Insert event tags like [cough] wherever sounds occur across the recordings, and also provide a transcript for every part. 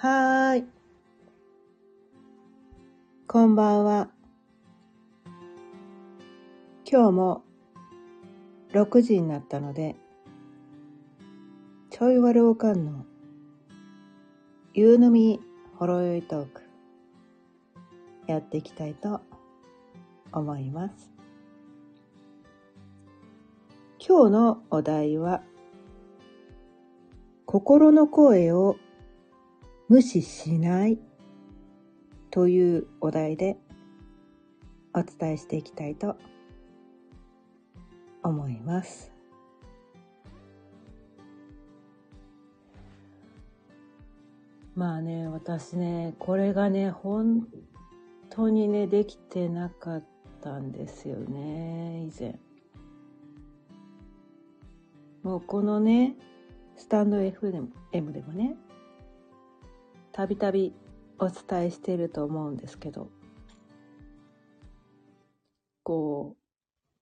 はーい。こんばんは。今日も6時になったので、ちょいわるおかんの夕飲みほろよいトークやっていきたいと思います。今日のお題は、心の声を無視しないというお題でお伝えしていきたいと思います。まあね、私ね、これがね、本当にね、できてなかったんですよね、以前。もうこのね、スタンド F でも、M でもね、たびたびお伝えしていると思うんですけど、こう、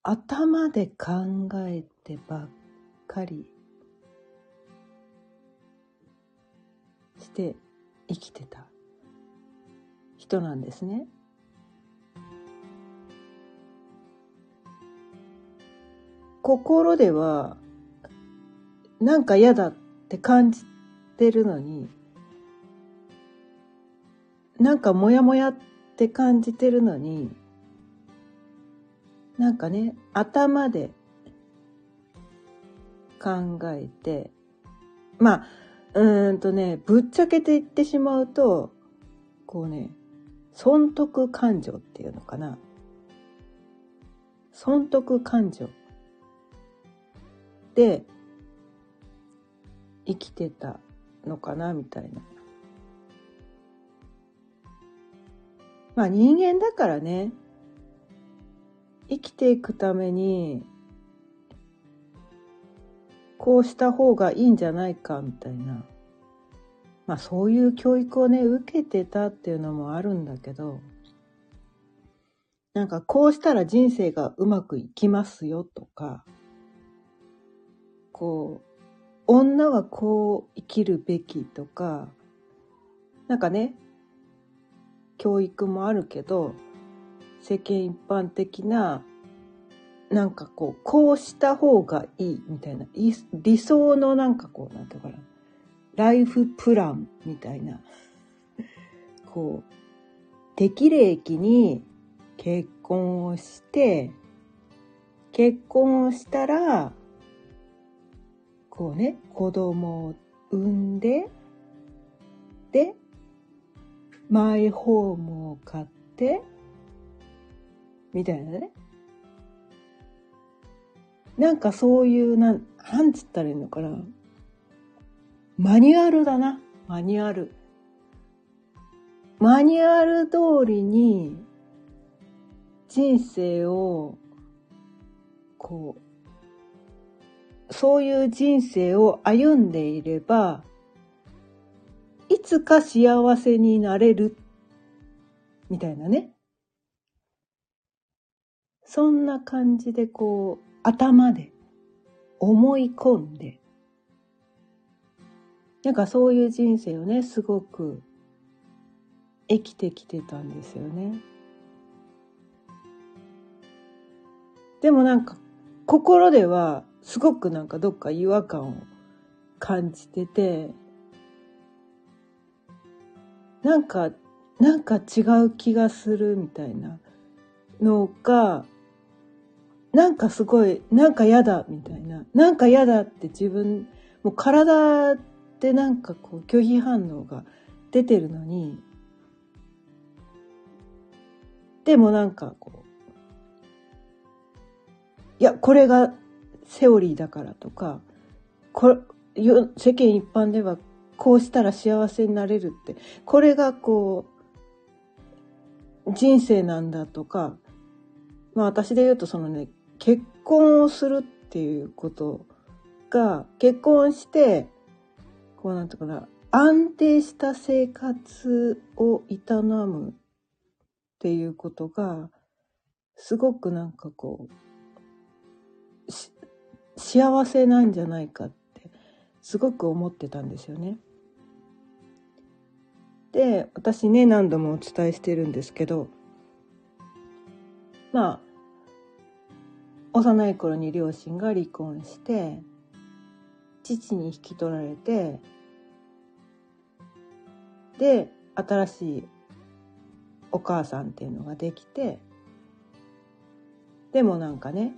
頭で考えてばっかりして生きてた人なんですね。心ではなんか嫌だって感じてるのに、なんかモヤモヤって感じてるのに、なんかね、頭で考えて、まあ、うーんとね、ぶっちゃけて言ってしまうと、こうね、損得感情っていうのかな。損得感情で生きてたのかなみたいな。まあ人間だからね、生きていくために、こうした方がいいんじゃないかみたいな。まあそういう教育をね、受けてたっていうのもあるんだけど、なんかこうしたら人生がうまくいきますよとか、こう、女はこう生きるべきとか、なんかね、教育もあるけど、世間一般的な、なんかこう、こうした方がいいみたいな、理想のなんかこう、なんていうかな、ライフプランみたいな、[laughs] こう、適齢期に結婚をして、結婚をしたら、こうね、子供を産んで、で、マイホームを買って、みたいなね。なんかそういう、なん、なんつったらいいのかな。マニュアルだな。マニュアル。マニュアル通りに人生を、こう、そういう人生を歩んでいれば、いつか幸せになれる、みたいなね。そんな感じでこう、頭で思い込んで、なんかそういう人生をね、すごく生きてきてたんですよね。でもなんか心ではすごくなんかどっか違和感を感じてて、なんか、なんか違う気がするみたいな。のが、なんかすごい、なんか嫌だみたいな、なんか嫌だって自分、もう体でなんかこう拒否反応が出てるのに、でもなんかこう、いや、これがセオリーだからとか、これ、世間一般ではこうしたら幸せになれるって、これがこう、人生なんだとか、まあ私で言うとそのね、結婚をするっていうことが、結婚して、こうなんていうかな、安定した生活を営むっていうことが、すごくなんかこう、幸せなんじゃないかって、すごく思ってたんですよね。で私ね何度もお伝えしてるんですけどまあ幼い頃に両親が離婚して父に引き取られてで新しいお母さんっていうのができてでもなんかね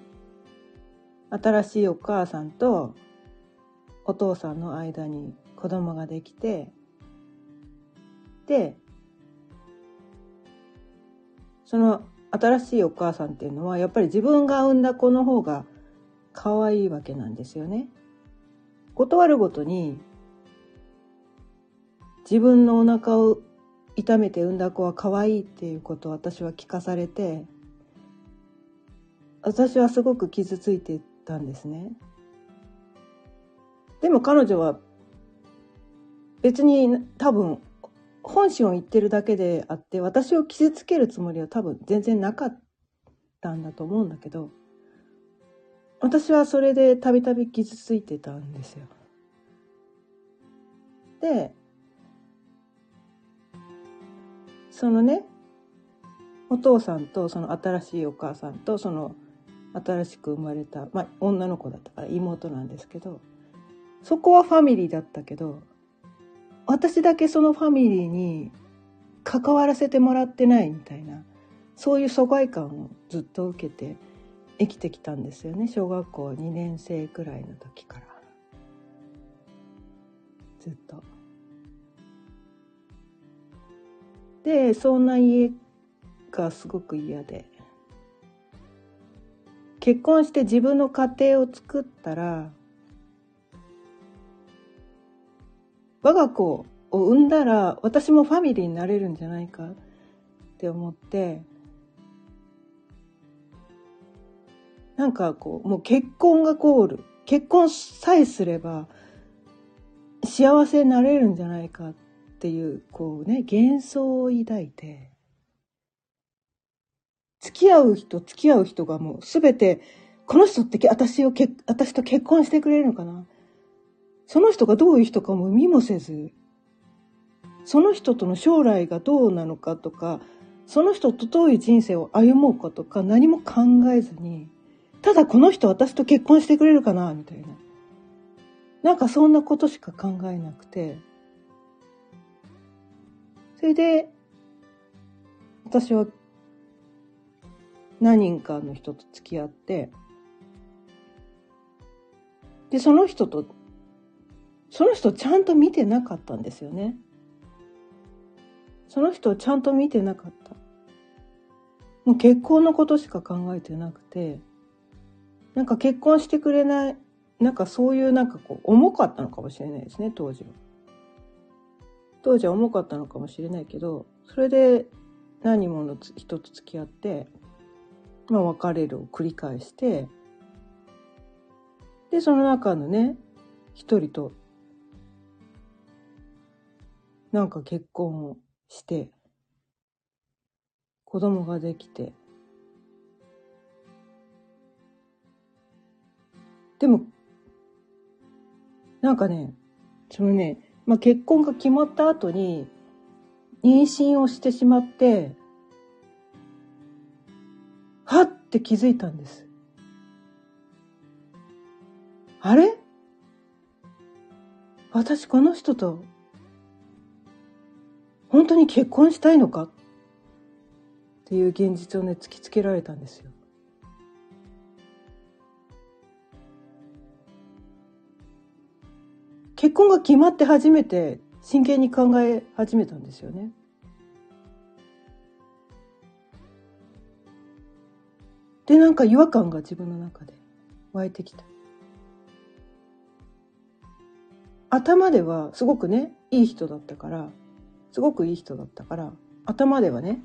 新しいお母さんとお父さんの間に子供ができてその新しいお母さんっていうのはやっぱり自分が産んだ子の方が可愛いわけなんですよね。断るごとに自分のお腹を痛めて産んだ子は可愛いっていうことを私は聞かされて私はすごく傷ついてたんですね。でも彼女は別に多分本心を言ってるだけであって私を傷つけるつもりは多分全然なかったんだと思うんだけど私はそれでたびたび傷ついてたんですよ。でそのねお父さんとその新しいお母さんとその新しく生まれた、まあ、女の子だったから妹なんですけどそこはファミリーだったけど私だけそのファミリーに関わらせてもらってないみたいなそういう疎外感をずっと受けて生きてきたんですよね。小学校2年生くらいの時から。ずっと。でそんな家がすごく嫌で。結婚して自分の家庭を作ったら我が子を産んだら私もファミリーになれるんじゃないかって思ってなんかこうもう結婚がゴール。結婚さえすれば幸せになれるんじゃないかっていうこうね幻想を抱いて付き合う人付き合う人がもう全てこの人って私を私と結婚してくれるのかなその人がどういう人かも見もせずその人との将来がどうなのかとかその人とどういう人生を歩もうかとか何も考えずにただこの人私と結婚してくれるかなみたいな。なんかそんなことしか考えなくて。それで私は何人かの人と付き合ってでその人とその人ちゃんと見てなかったんですよね。その人をちゃんと見てなかった。もう結婚のことしか考えてなくて、なんか結婚してくれない、なんかそういうなんかこう重かったのかもしれないですね、当時は。当時は重かったのかもしれないけど、それで何人もの人と付き合って、まあ別れるを繰り返して、で、その中のね、一人となんか結婚をして子供ができてでもなんかねそのね、まあ、結婚が決まった後に妊娠をしてしまってはって気づいたんです。あれ？私この人と本当に結婚したいのか？っていう現実をね突きつけられたんですよ。結婚が決まって初めて真剣に考え始めたんですよね。でなんか違和感が自分の中で湧いてきた。頭ではすごくねいい人だったからすごくいい人だったから頭ではね。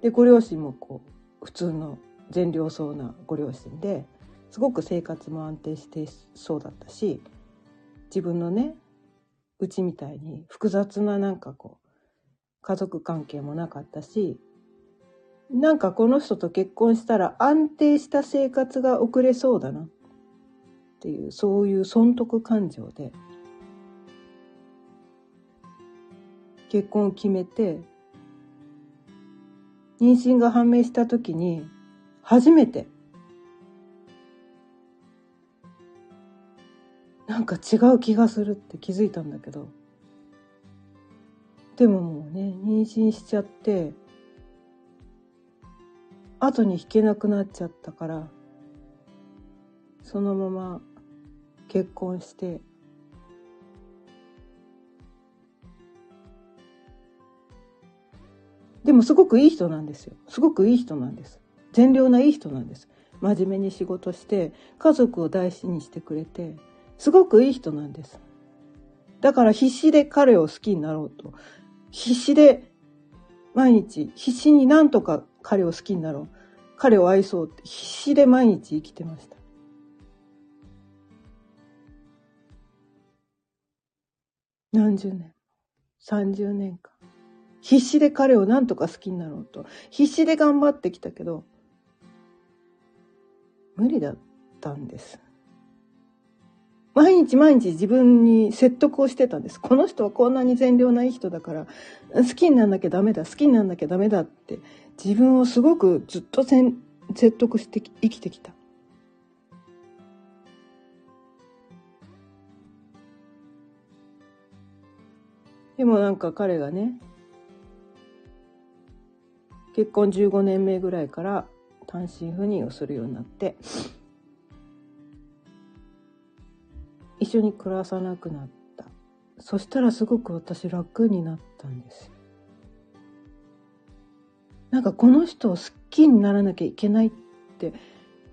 でご両親もこう普通の善良そうなご両親ですごく生活も安定してそうだったし自分のねうちみたいに複雑ななんかこう家族関係もなかったしなんかこの人と結婚したら安定した生活が送れそうだなっていうそういう損得感情で結婚を決めて、妊娠が判明した時に、初めて、なんか違う気がするって気づいたんだけど、でももうね、妊娠しちゃって、後に引けなくなっちゃったから、そのまま結婚して、でもすごくいい人なんですよ。すごくいい人なんです。善良ないい人なんです。真面目に仕事して、家族を大事にしてくれて、すごくいい人なんです。だから必死で彼を好きになろうと。必死で毎日、必死になんとか彼を好きになろう。彼を愛そうって必死で毎日生きてました。何十年、30年間。必死で彼を何とか好きになろうと。必死で頑張ってきたけど、無理だったんです。毎日毎日自分に説得をしてたんです。この人はこんなに善良ない人だから、好きになんなきゃダメだ、好きになんなきゃダメだって、自分をすごくずっと説得して生きてきた。でもなんか彼がね、結婚15年目ぐらいから単身赴任をするようになって一緒に暮らさなくなったそしたらすごく私楽になったんですなんかこの人を好きにならなきゃいけないって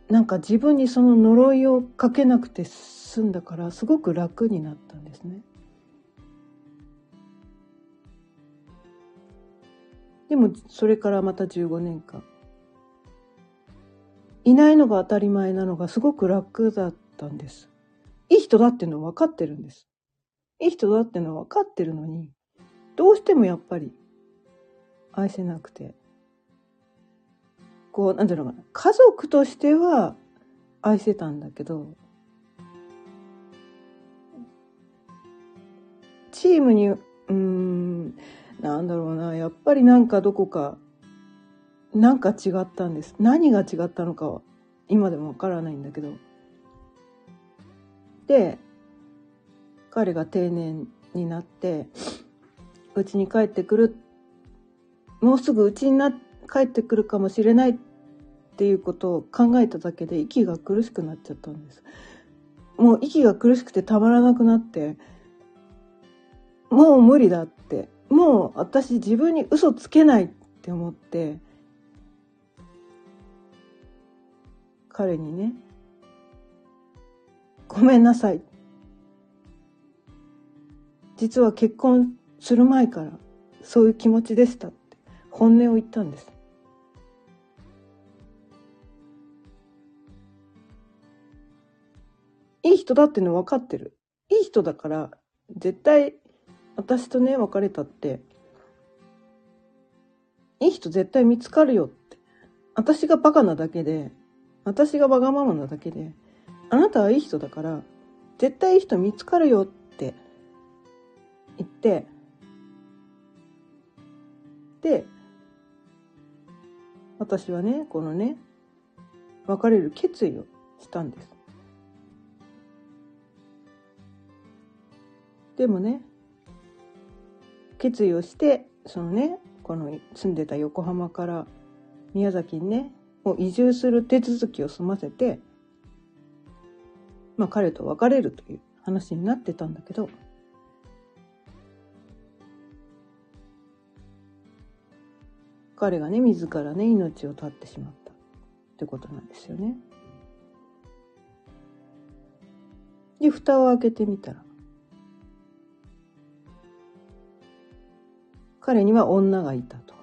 なんか自分にその呪いをかけなくて済んだからすごく楽になったんですね。でもそれからまた15年間いないのが当たり前なのがすごく楽だったんです。いい人だっていうのは分かってるんです。いい人だっていうのは分かってるのに、どうしてもやっぱり愛せなくて。こう、なんていうのかな。家族としては愛せたんだけど、チームに、うん、なんだろう、やっぱりなんかどこか、なんか違ったんです。何が違ったのかは今でもわからないんだけど。で、彼が定年になって、うちに帰ってくる、もうすぐうちにな、帰ってくるかもしれないっていうことを考えただけで息が苦しくなっちゃったんです。もう息が苦しくてたまらなくなって、もう無理だってもう私自分に嘘つけないって思って彼にね「ごめんなさい」実は結婚する前からそういう気持ちでしたって本音を言ったんです。いい人だっての分かってる。いい人だから絶対私とね、別れたって、いい人絶対見つかるよって。私がバカなだけで、私がわがままなだけで、あなたはいい人だから、絶対いい人見つかるよって言って、で、私はね、このね、別れる決意をしたんです。でもね、決意をしてそのねこの住んでた横浜から宮崎にねもう移住する手続きを済ませてまあ彼と別れるという話になってたんだけど彼がね自らね命を絶ってしまったってことなんですよね。で蓋を開けてみたら彼には女がいたと。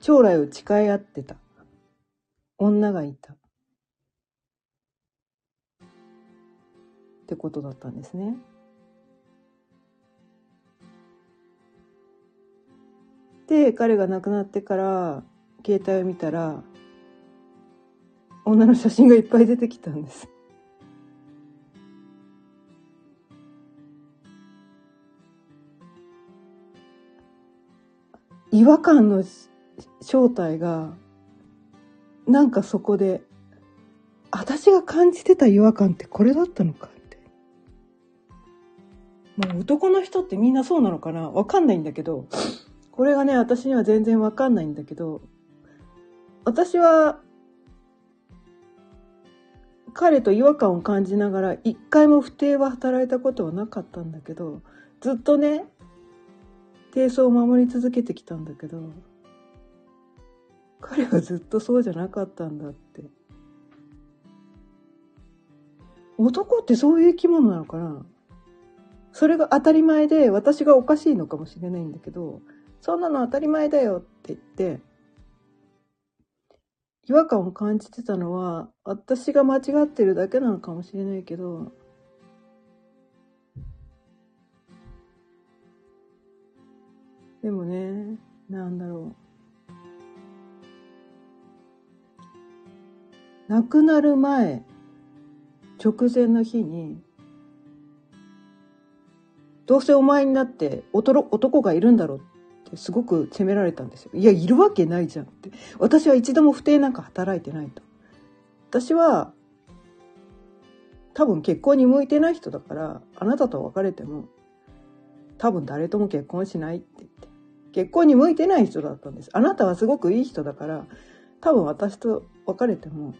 将来を誓い合ってた女がいた。ってことだったんですね。で、彼が亡くなってから携帯を見たら女の写真がいっぱい出てきたんです。違和感の正体が、なんかそこで、私が感じてた違和感ってこれだったのかって。もう男の人ってみんなそうなのかなわかんないんだけど、これがね、私には全然わかんないんだけど、私は、彼と違和感を感じながら、一回も不定は働いたことはなかったんだけど、ずっとね、低層を守り続けてきたんだけど、彼はずっとそうじゃなかったんだって。男ってそういう生き物なのかな？それが当たり前で私がおかしいのかもしれないんだけど、そんなの当たり前だよって言って、違和感を感じてたのは私が間違ってるだけなのかもしれないけど、でもね、なんだろう。亡くなる前、直前の日に、どうせお前になって男がいるんだろうってすごく責められたんですよ。いや、いるわけないじゃんって。私は一度も不定なんか働いてないと。私は、多分結婚に向いてない人だから、あなたと別れても、多分誰とも結婚しないって。結婚に向いてない人だったんです。あなたはすごくいい人だから、多分私と別れても、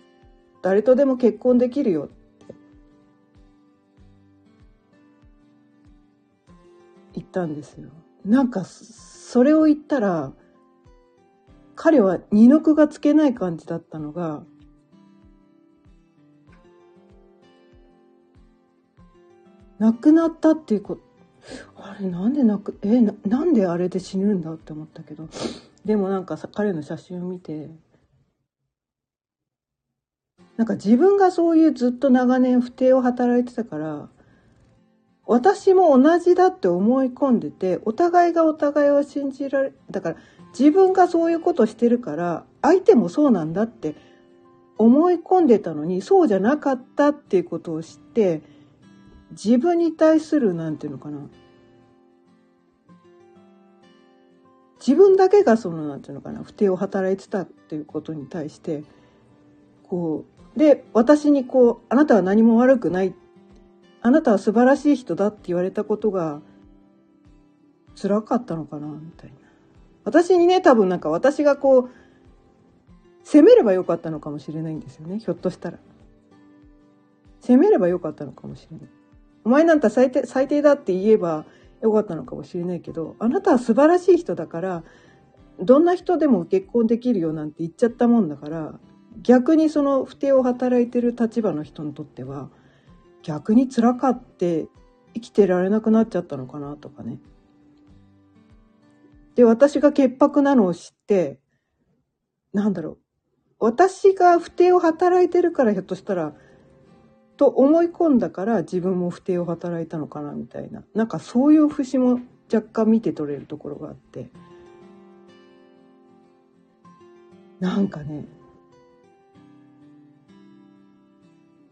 誰とでも結婚できるよって言ったんですよ。なんか、それを言ったら、彼は二の句がつけない感じだったのが、亡くなったっていうこと、あれなんで亡く、えな、なんであれで死ぬんだって思ったけど、でもなんか、彼の写真を見て、なんか自分がそういうずっと長年不定を働いてたから、私も同じだって思い込んでて、お互いがお互いを信じられ、だから自分がそういうことしてるから、相手もそうなんだって思い込んでたのに、そうじゃなかったっていうことを知って、自分に対する、なんていうのかな。自分だけがその、なんていうのかな、不定を働いてたっていうことに対して、こう、で、私にこう、あなたは何も悪くないあなたは素晴らしい人だって言われたことが辛かったのかなみたいな。私にね、多分なんか私がこう、責めればよかったのかもしれないんですよね。ひょっとしたら。責めればよかったのかもしれない。お前なんか最低、最低だって言えばよかったのかもしれないけど、あなたは素晴らしい人だから、どんな人でも結婚できるよなんて言っちゃったもんだから、逆にその不定を働いてる立場の人にとっては、逆に辛かって生きてられなくなっちゃったのかなとかね。で、私が潔白なのを知って、なんだろう。私が不定を働いてるからひょっとしたら、と思い込んだから自分も不定を働いたのかなみたいな。なんかそういう節も若干見て取れるところがあって。なんかね、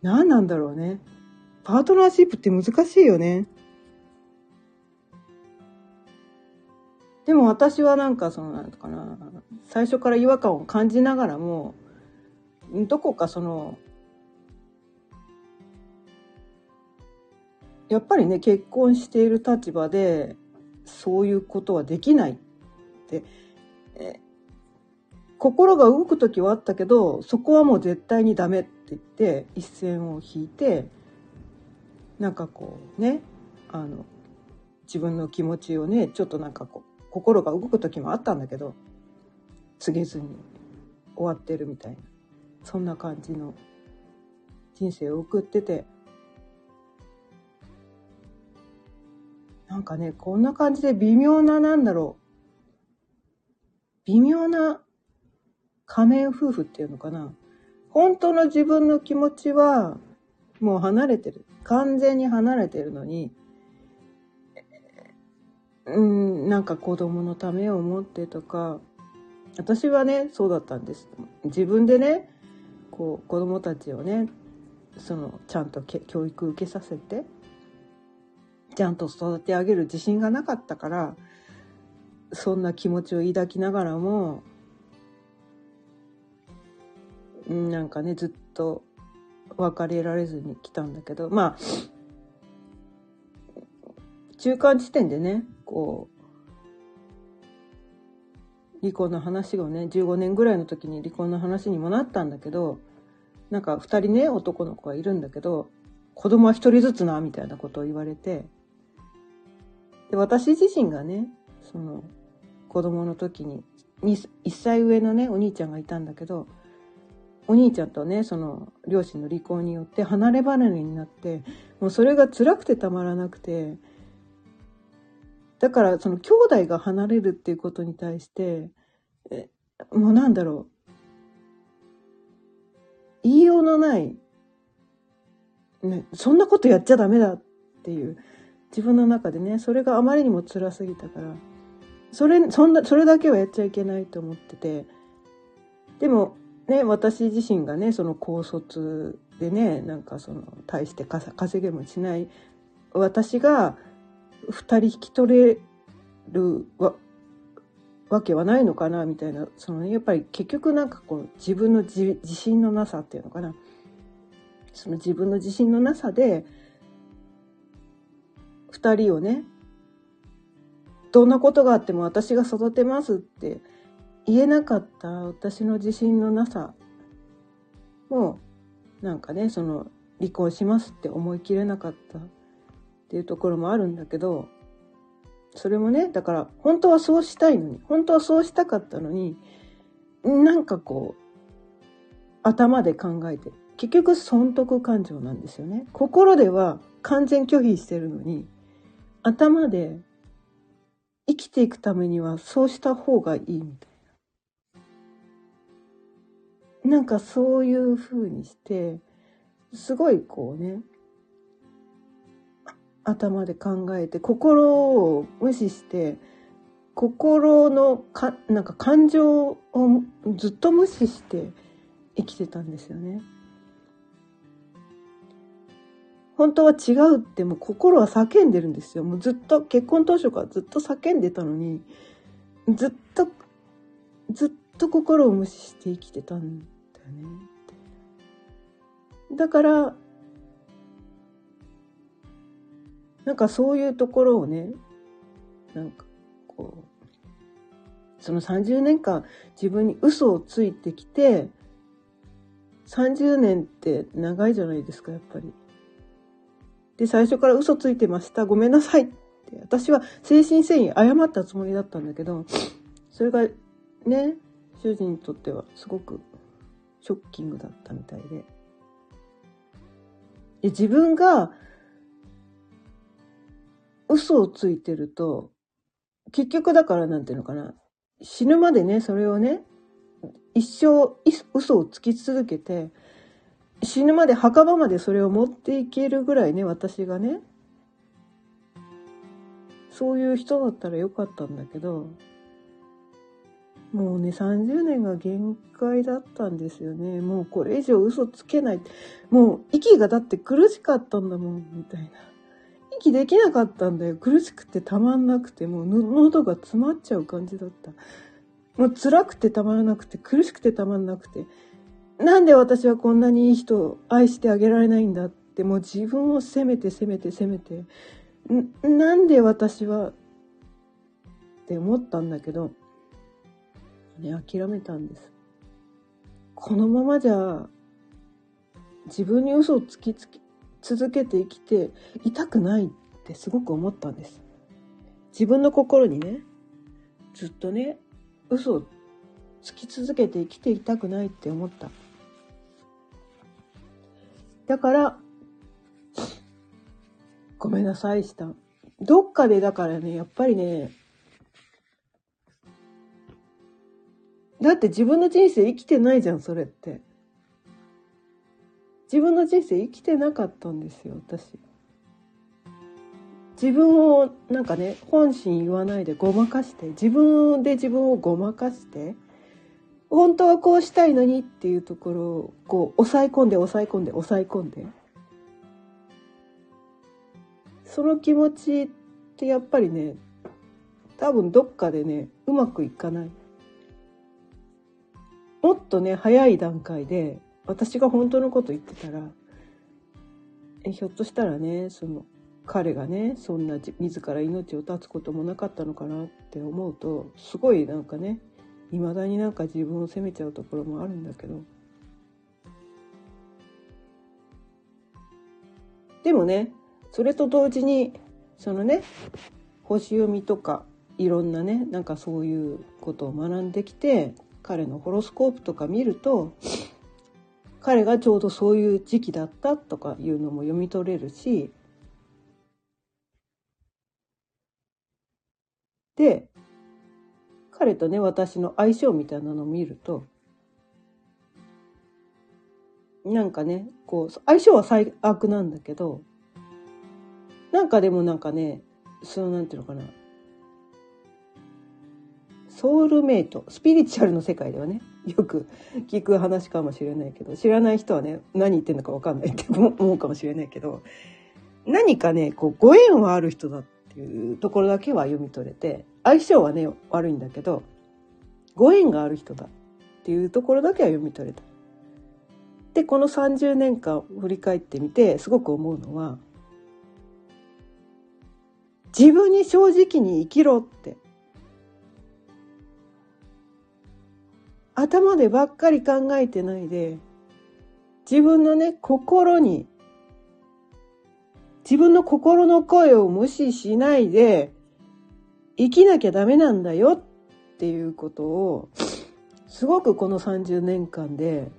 何なんだろうね。パートナーシップって難しいよね。でも私はなんかそのなんかな最初から違和感を感じながらもどこかそのやっぱりね結婚している立場でそういうことはできないって心が動く時はあったけどそこはもう絶対にダメって言って一線を引いてなんかこうねあの自分の気持ちをねちょっとなんかこう心が動く時もあったんだけど告げずに終わってるみたいなそんな感じの人生を送っててなんかねこんな感じで微妙ななんだろう。微妙な仮面夫婦っていうのかな。本当の自分の気持ちはもう離れてる。完全に離れてるのに、うん、なんか子供のためを思ってとか、私はね、そうだったんです。自分でね、こう、子供たちをね、その、ちゃんと教育受けさせて、ちゃんと育て上げる自信がなかったから、そんな気持ちを抱きながらも、なんかね、ずっと別れられずに来たんだけど、まあ、中間地点でね、こう、離婚の話をね、15年ぐらいの時に離婚の話にもなったんだけど、なんか二人ね、男の子がいるんだけど、子供は一人ずつな、みたいなことを言われて、で、私自身がね、その、子供の時に、1歳上のね、お兄ちゃんがいたんだけど、お兄ちゃんとね、その、両親の離婚によって離れ離れになって、もうそれが辛くてたまらなくて、だからその兄弟が離れるっていうことに対して、えもうなんだろう。言いようのない、ね、そんなことやっちゃダメだっていう、自分の中でね、それがあまりにも辛すぎたから、それ、そんな、それだけはやっちゃいけないと思ってて、でも、ね、私自身がね、その高卒でね、なんかその、大して稼げもしない、私が二人引き取れるわ、わけはないのかな、みたいな、そのね、やっぱり結局なんかこう、自分の自信のなさっていうのかな。その自分の自信のなさで、二人をね、どんなことがあっても私が育てますって言えなかった私の自信のなさもなんかねその離婚しますって思い切れなかったっていうところもあるんだけどそれもねだから本当はそうしたいのに本当はそうしたかったのになんかこう頭で考えて結局損得感情なんですよね。心では完全拒否してるのに頭で生きていくためにはそうした方がいいみたいなんかそういう風にして、すごいこうね、頭で考えて、心を無視して、心のか、なんか感情をずっと無視して生きてたんですよね。本当は違うってもう心は叫んでるんですよ。もうずっと結婚当初からずっと叫んでたのに、ずっと、ずっと心を無視して生きてたんだよね。だから、なんかそういうところをね、なんかこう、その30年間自分に嘘をついてきて、30年って長いじゃないですか、やっぱり。で、最初から嘘ついてました。ごめんなさいって。私は精神誠意謝ったつもりだったんだけど、それがね、主人にとってはすごくショッキングだったみたいで。で自分が嘘をついてると、結局だからなんていうのかな、死ぬまでね、それをね、一生嘘をつき続けて、死ぬまで墓場までそれを持っていけるぐらいね、私がね、そういう人だったらよかったんだけど、もうね、30年が限界だったんですよね。もうこれ以上嘘つけない。もう息がだって苦しかったんだもん、みたいな。息できなかったんだよ。苦しくてたまんなくて、もう喉が詰まっちゃう感じだった。もう辛くてたまらなくて、苦しくてたまんなくて。なんで私はこんなにいい人を愛してあげられないんだって、もう自分を責めて責めて責めて。なんで私はって思ったんだけど、ね、諦めたんです。このままじゃ、自分に嘘をつきつき続けて生きていたくないってすごく思ったんです。自分の心にね、ずっとね、嘘をつき続けて生きていたくないって思った。だから、ごめんなさいした。どっかでだからね、やっぱりね、だって自分の人生生きてないじゃん、それって。自分の人生生きてなかったんですよ、私。自分をなんかね、本心言わないでごまかして、自分で自分をごまかして、本当はこうしたいのにっていうところをこう抑え込んで抑え込んで抑え込んで。その気持ちってやっぱりね、多分どっかでねうまくいかないもっとね早い段階で私が本当のこと言ってたらひょっとしたらねその彼がねそんな自ら命を絶つこともなかったのかなって思うとすごいなんかね未だになんか自分を責めちゃうところもあるんだけど。でもねそれと同時にそのね星読みとかいろんなねなんかそういうことを学んできて彼のホロスコープとか見ると彼がちょうどそういう時期だったとかいうのも読み取れるし。で彼とね私の相性みたいなのを見ると。なんかねこう相性は最悪なんだけどなんかでもなんかねそのなんていうのかな。ソウルメイトスピリチュアルの世界ではねよく聞く話かもしれないけど知らない人はね何言ってんのか分かんないって思うかもしれないけど何かねこうご縁はある人だっていうところだけは読み取れて相性はね悪いんだけどご縁がある人だっていうところだけは読み取れた。でこの30年間振り返ってみてすごく思うのは自分に正直に生きろって頭でばっかり考えてないで、自分のね、心に、自分の心の声を無視しないで、生きなきゃダメなんだよっていうことを、すごくこの30年間で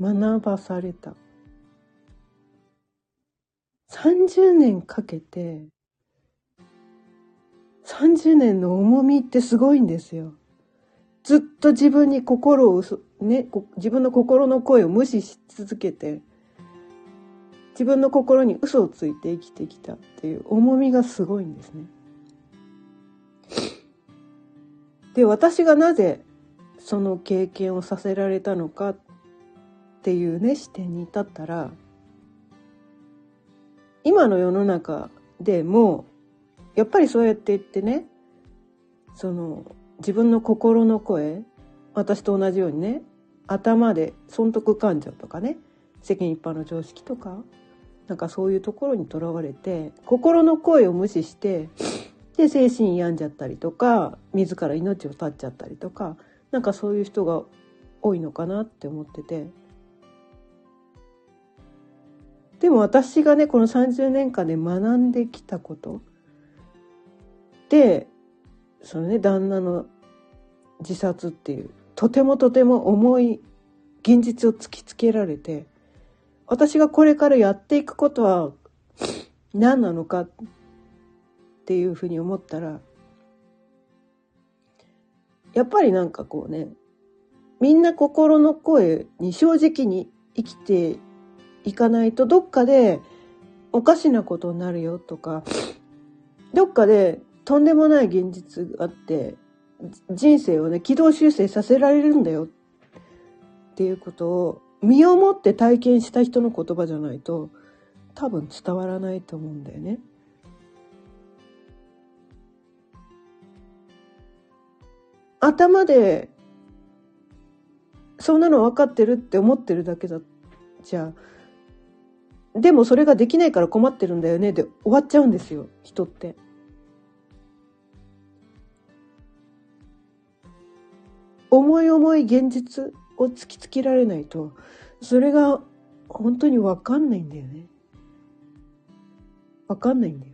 学ばされた。30年かけて、30年の重みってすごいんですよ。ずっと自分に心をね、自分の心の声を無視し続けて、自分の心に嘘をついて生きてきたっていう重みがすごいんですね。で、私がなぜその経験をさせられたのかっていうね、視点に至ったら、今の世の中でも、やっぱりそうやって言ってね、その、自分の心の声私と同じようにね頭で損得感情とかね世間一般の常識とかなんかそういうところにとらわれて心の声を無視して [sniffs] で精神病んじゃったりとか自ら命を絶っちゃったりとかなんかそういう人が多いのかなって思ってて。でも私がねこの30年間で学んできたこと。でそのね旦那の自殺っていうとてもとても重い現実を突きつけられて私がこれからやっていくことは何なのかっていうふうに思ったらやっぱりなんかこうねみんな心の声に正直に生きていかないとどっかでおかしなことになるよとかどっかでとんでもない現実があって人生をね軌道修正させられるんだよっていうことを身をもって体験した人の言葉じゃないと多分伝わらないと思うんだよね。頭でそんなの分かってるって思ってるだけだじゃあでもそれができないから困ってるんだよねで終わっちゃうんですよ人って。重い重い現実を突きつけられないとそれが本当に分かんないんだよね。分かんないんだよ。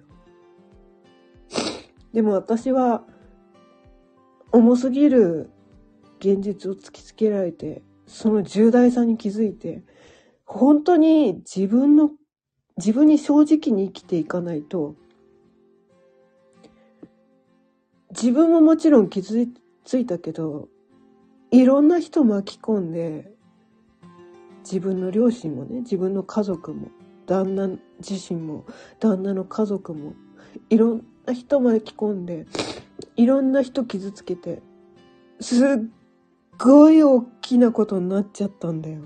でも私は重すぎる現実を突きつけられてその重大さに気づいて本当に自分の自分に正直に生きていかないと自分ももちろん傷ついたけどいろんな人巻き込んで自分の両親もね自分の家族も旦那自身も旦那の家族もいろんな人巻き込んでいろんな人傷つけてすっごい大きなことになっちゃったんだよ。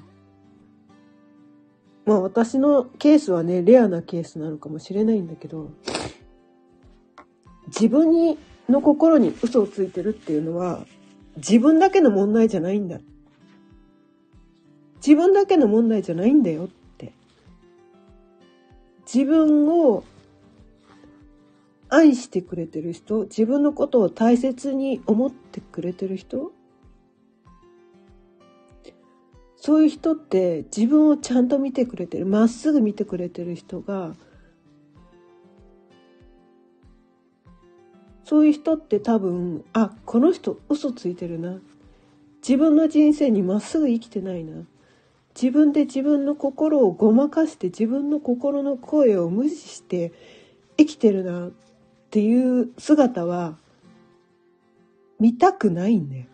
まあ私のケースはねレアなケースなのかもしれないんだけど自分にの心に嘘をついてるっていうのは自分だけの問題じゃないんだ。自分だけの問題じゃないんだよって。自分を愛してくれてる人、自分のことを大切に思ってくれてる人、そういう人って自分をちゃんと見てくれてる、まっすぐ見てくれてる人が、そういう人って多分、あ、この人嘘ついてるな。自分の人生にまっすぐ生きてないな。自分で自分の心をごまかして自分の心の声を無視して生きてるなっていう姿は見たくないんだよ。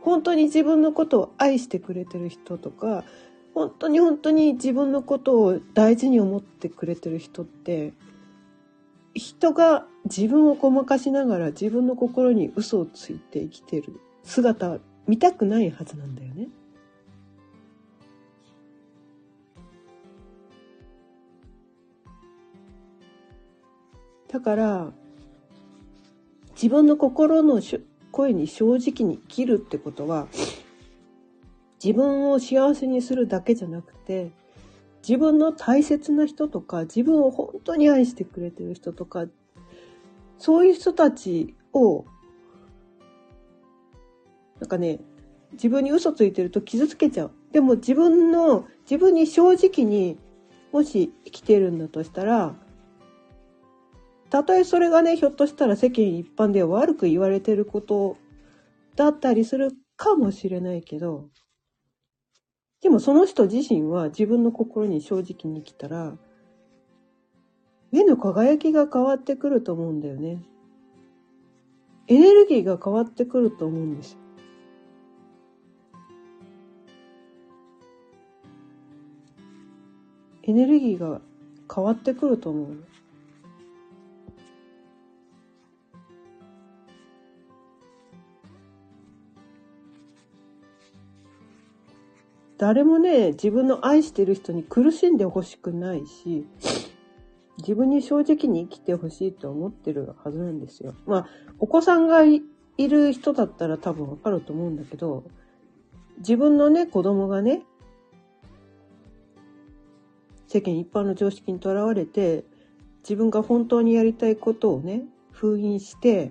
本当に自分のことを愛してくれてる人とか本当に本当に自分のことを大事に思ってくれてる人って人が自分をごまかしながら自分の心に嘘をついて生きてる姿は見たくないはずなんだよね。だから自分の心の声に正直に生きるってことは自分を幸せにするだけじゃなくて自分の大切な人とか、自分を本当に愛してくれてる人とか、そういう人たちを、なんかね、自分に嘘ついてると傷つけちゃう。でも自分の、自分に正直にもし生きてるんだとしたら、たとえそれがね、ひょっとしたら世間一般では悪く言われてることだったりするかもしれないけど、でもその人自身は自分の心に正直に来たら、目の輝きが変わってくると思うんだよね。エネルギーが変わってくると思うんですよ。エネルギーが変わってくると思う。誰もね、自分の愛してる人に苦しんでほしくないし、自分に正直に生きてほしいと思ってるはずなんですよ。まあ、お子さんがいる人だったら多分わかると思うんだけど、自分のね、子供がね、世間一般の常識にとらわれて、自分が本当にやりたいことをね、封印して、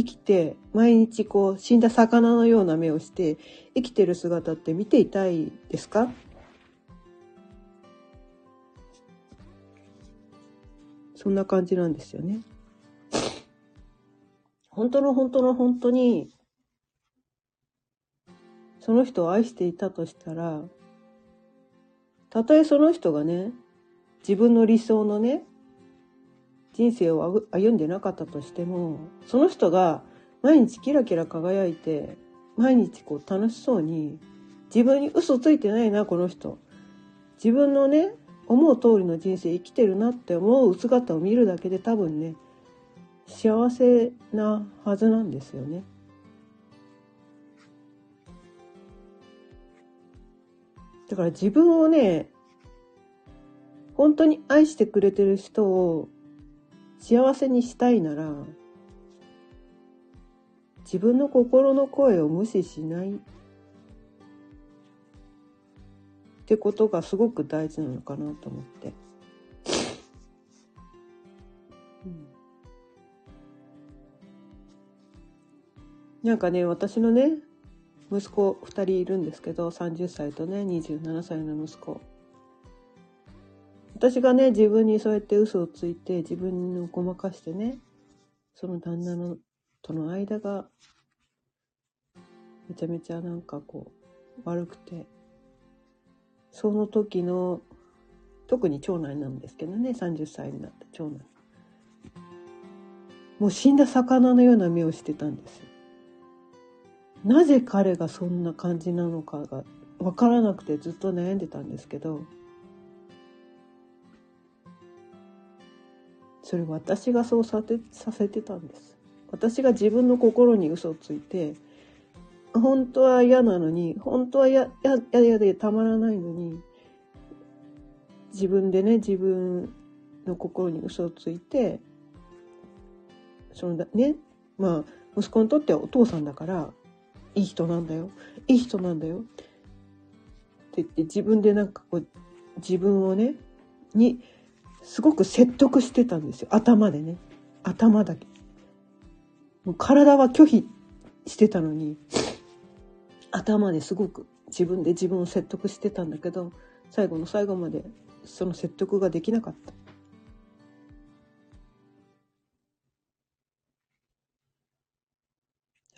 生きて、毎日こう、死んだ魚のような目をして、生きてる姿って見ていたいですか？そんな感じなんですよね。本当の本当の本当に、その人を愛していたとしたら、たとえその人がね、自分の理想のね、人生を歩んでなかったとしてもその人が毎日キラキラ輝いて毎日こう楽しそうに自分に嘘ついてないなこの人自分のね思う通りの人生生きてるなって思う姿を見るだけで多分ね幸せなはずなんですよね。だから自分をね本当に愛してくれてる人を幸せにしたいなら自分の心の声を無視しない。ってことがすごく大事なのかなと思って。なんかね私のね息子2人いるんですけど30歳とね27歳の息子。私がね、自分にそうやって嘘をついて、自分をごまかしてね、その旦那のとの間が、めちゃめちゃなんかこう、悪くて、その時の、特に長男なんですけどね、30歳になった長男。もう死んだ魚のような目をしてたんです。なぜ彼がそんな感じなのかが分からなくてずっと悩んでたんですけど、それ私がそうさてさせてたんです。私が自分の心に嘘をついて本当は嫌なのに本当は嫌嫌でたまらないのに自分でね自分の心に嘘をついてそのねまあ息子にとってはお父さんだからいい人なんだよ。いい人なんだよ。って言って自分でなんかこう自分をねにすごく説得してたんですよ。頭でね。頭だけ。もう体は拒否してたのに頭ですごく自分で自分を説得してたんだけど最後の最後までその説得ができなかった。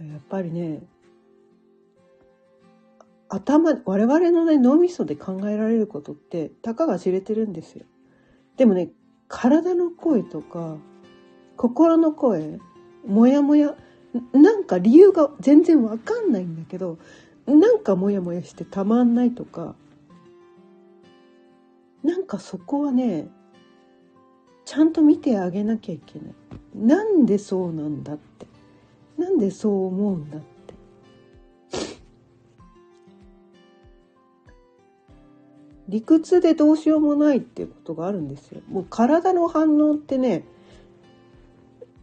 やっぱりね頭我々のね脳みそで考えられることってたかが知れてるんですよ。でもね体の声とか心の声もやもやなんか理由が全然わかんないんだけどなんかモヤモヤしてたまんないとかなんかそこはねちゃんと見てあげなきゃいけない。なんでそうなんだって。なんでそう思うんだって。理屈でどうしようもないっていうことがあるんですよ。もう体の反応ってね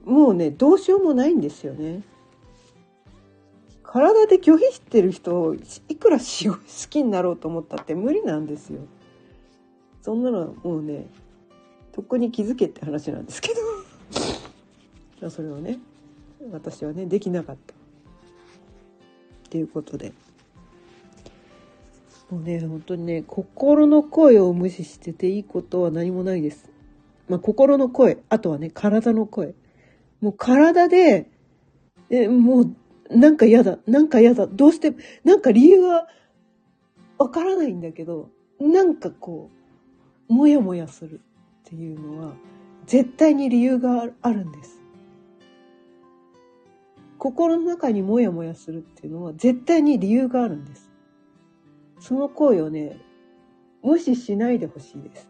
もうねどうしようもないんですよね。体で拒否してる人をいくら好きになろうと思ったって無理なんですよ。そんなのはもうねとっくに気づけって話なんですけど。[laughs] それをね私はねできなかった。っていうことで。もうね本当にね心の声を無視してていいことは何もないです。まあ、心の声あとはね体の声もう体でえもうなんか嫌だなんか嫌だどうしてなんか理由はわからないんだけどなんかこうもやもやするっていうのは絶対に理由があるんです。心の中にもやもやするっていうのは絶対に理由があるんです。その声をね、無視しないでほしいです。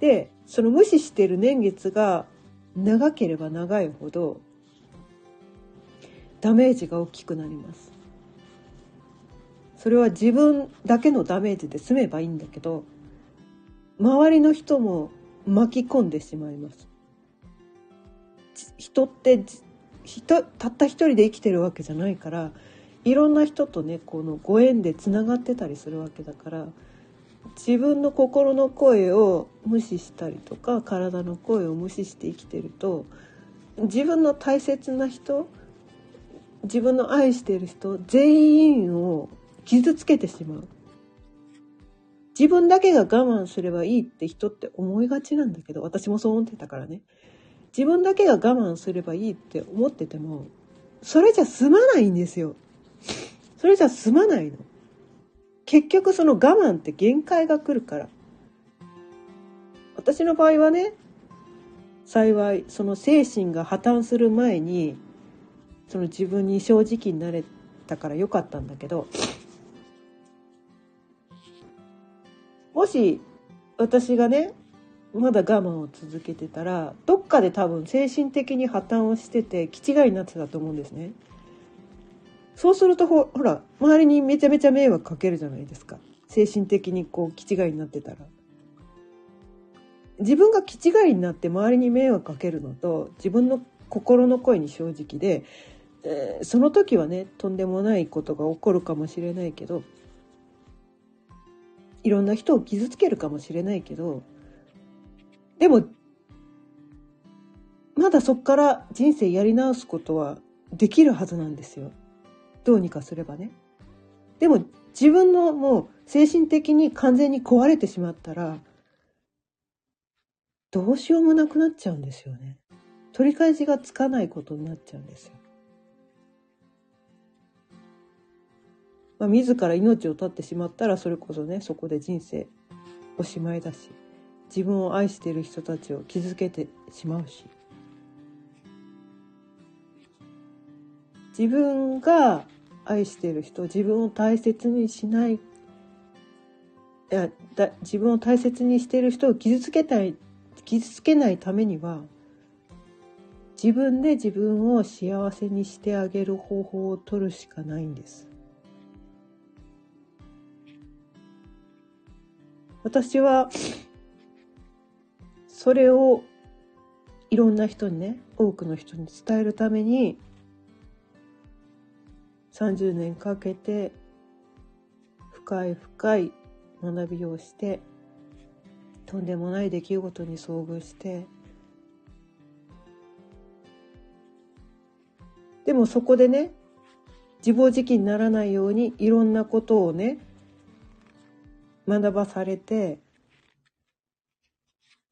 で、その無視してる年月が長ければ長いほどダメージが大きくなります。それは自分だけのダメージで済めばいいんだけど、周りの人も巻き込んでしまいます。人って人たった一人で生きてるわけじゃないからいろんな人とねこのご縁でつながってたりするわけだから自分の心の声を無視したりとか体の声を無視して生きてると自分の大切な人自分の愛してる人全員を傷つけてしまう自分だけが我慢すればいいって人って思いがちなんだけど私もそう思ってたからね自分だけが我慢すればいいって思ってても、それじゃ済まないんですよ。それじゃ済まないの。結局その我慢って限界が来るから。私の場合はね、幸いその精神が破綻する前に、その自分に正直になれたからよかったんだけど、もし私がね、まだ我慢を続けてたらどっかで多分精神的に破綻をしてて気違いになってたと思うんですね。そうするとほら周りにめちゃめちゃ迷惑かけるじゃないですか精神的にこう気違いになってたら。自分が気違いになって周りに迷惑かけるのと自分の心の声に正直で、えー、その時はねとんでもないことが起こるかもしれないけどいろんな人を傷つけるかもしれないけどでも、まだそっから人生やり直すことはできるはずなんですよ。どうにかすればね。でも自分のもう精神的に完全に壊れてしまったら、どうしようもなくなっちゃうんですよね。取り返しがつかないことになっちゃうんですよ。まあ、自ら命を絶ってしまったらそれこそねそこで人生おしまいだし自分を愛している人たちを傷つけてしまうし自分が愛している人自分を大切にしないいやだ自分を大切にしている人を傷つけたい傷つけないためには自分で自分を幸せにしてあげる方法を取るしかないんです。私は、それをいろんな人にね、多くの人に伝えるために、30年かけて深い深い学びをしてとんでもない出来事に遭遇してでもそこでね自暴自棄にならないようにいろんなことをね学ばされて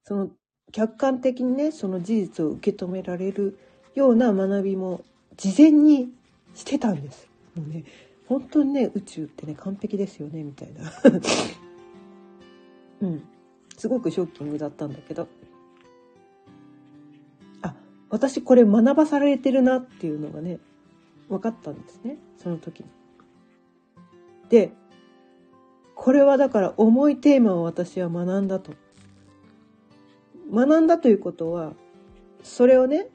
その客観的にねその事実を受け止められるような学びも事前にしてたんです。もうね本当にね宇宙ってね完璧ですよねみたいな。[laughs] うん。すごくショッキングだったんだけど。あ私これ学ばされてるなっていうのがね分かったんですねその時に。でこれはだから重いテーマを私は学んだと。学んだということはそれをね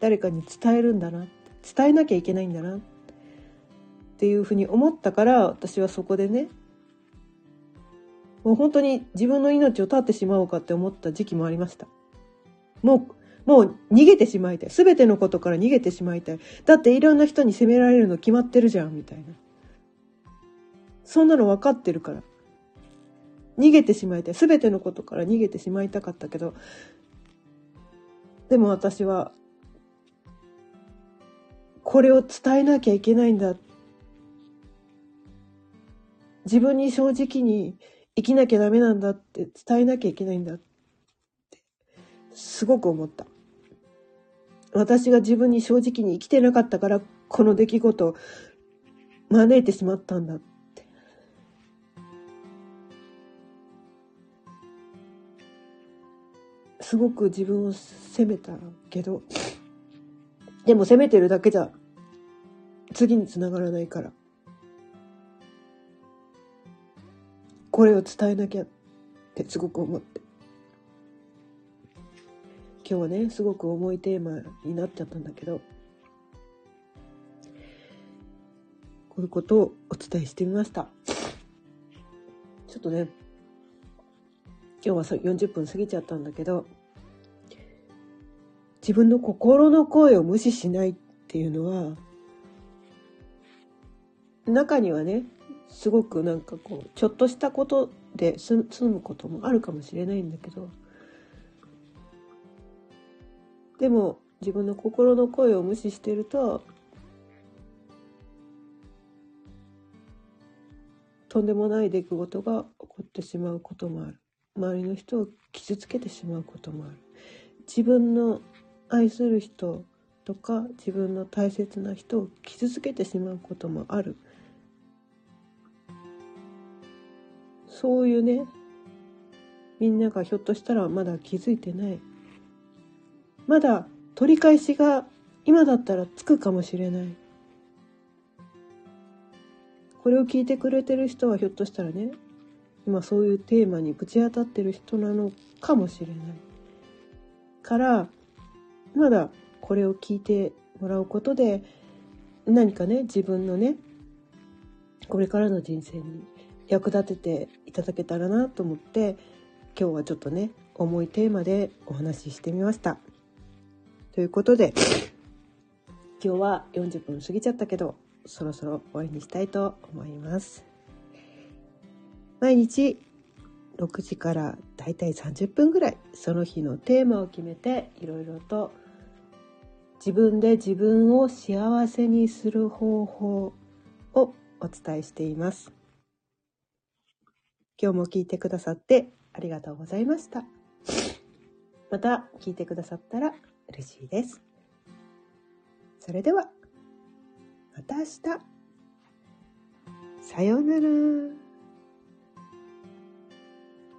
誰かに伝えるんだな。伝えなきゃいけないんだなっていうふうに思ったから私はそこでねもう本当に自分の命を絶ってしまおうかって思った時期もありました。もう、もう逃げてしまいたい。すべてのことから逃げてしまいたい。だっていろんな人に責められるの決まってるじゃん、みたいな。そんなの分かってるから。逃げてしまいたい。すべてのことから逃げてしまいたかったけど、でも私は、これを伝えなきゃいけないんだっ自分に正直に生きなきゃダメなんだって伝えなきゃいけないんだってすごく思った。私が自分に正直に生きてなかったからこの出来事を招いてしまったんだって。すごく自分を責めたけど、でも責めてるだけじゃ次につながらないから。これを伝えなきゃってすごく思って。今日はねすごく重いテーマになっちゃったんだけどこういうことをお伝えしてみました。ちょっとね今日は40分過ぎちゃったんだけど自分の心の声を無視しないっていうのは中にはねすごくなんかこうちょっとしたことで済むこともあるかもしれないんだけどでも自分の心の声を無視してるととんでもない出来事が起こってしまうこともある周りの人を傷つけてしまうこともある自分の愛する人とか自分の大切な人を傷つけてしまうこともある。そういうねみんながひょっとしたらまだ気づいてない。まだ取り返しが今だったらつくかもしれない。これを聞いてくれてる人はひょっとしたらね今そういうテーマにぶち当たってる人なのかもしれない。からまだこれを聞いてもらうことで何かね自分のねこれからの人生に役立てていただけたらなと思って今日はちょっとね重いテーマでお話ししてみました。ということで今日は40分過ぎちゃったけどそろそろ終わりにしたいと思います。毎日6時からだいたい30分ぐらいその日のテーマを決めていろいろと自分で自分を幸せにする方法をお伝えしています。今日も聞いてくださってありがとうございました。また聞いてくださったら嬉しいです。それでは、また明日。さようなら。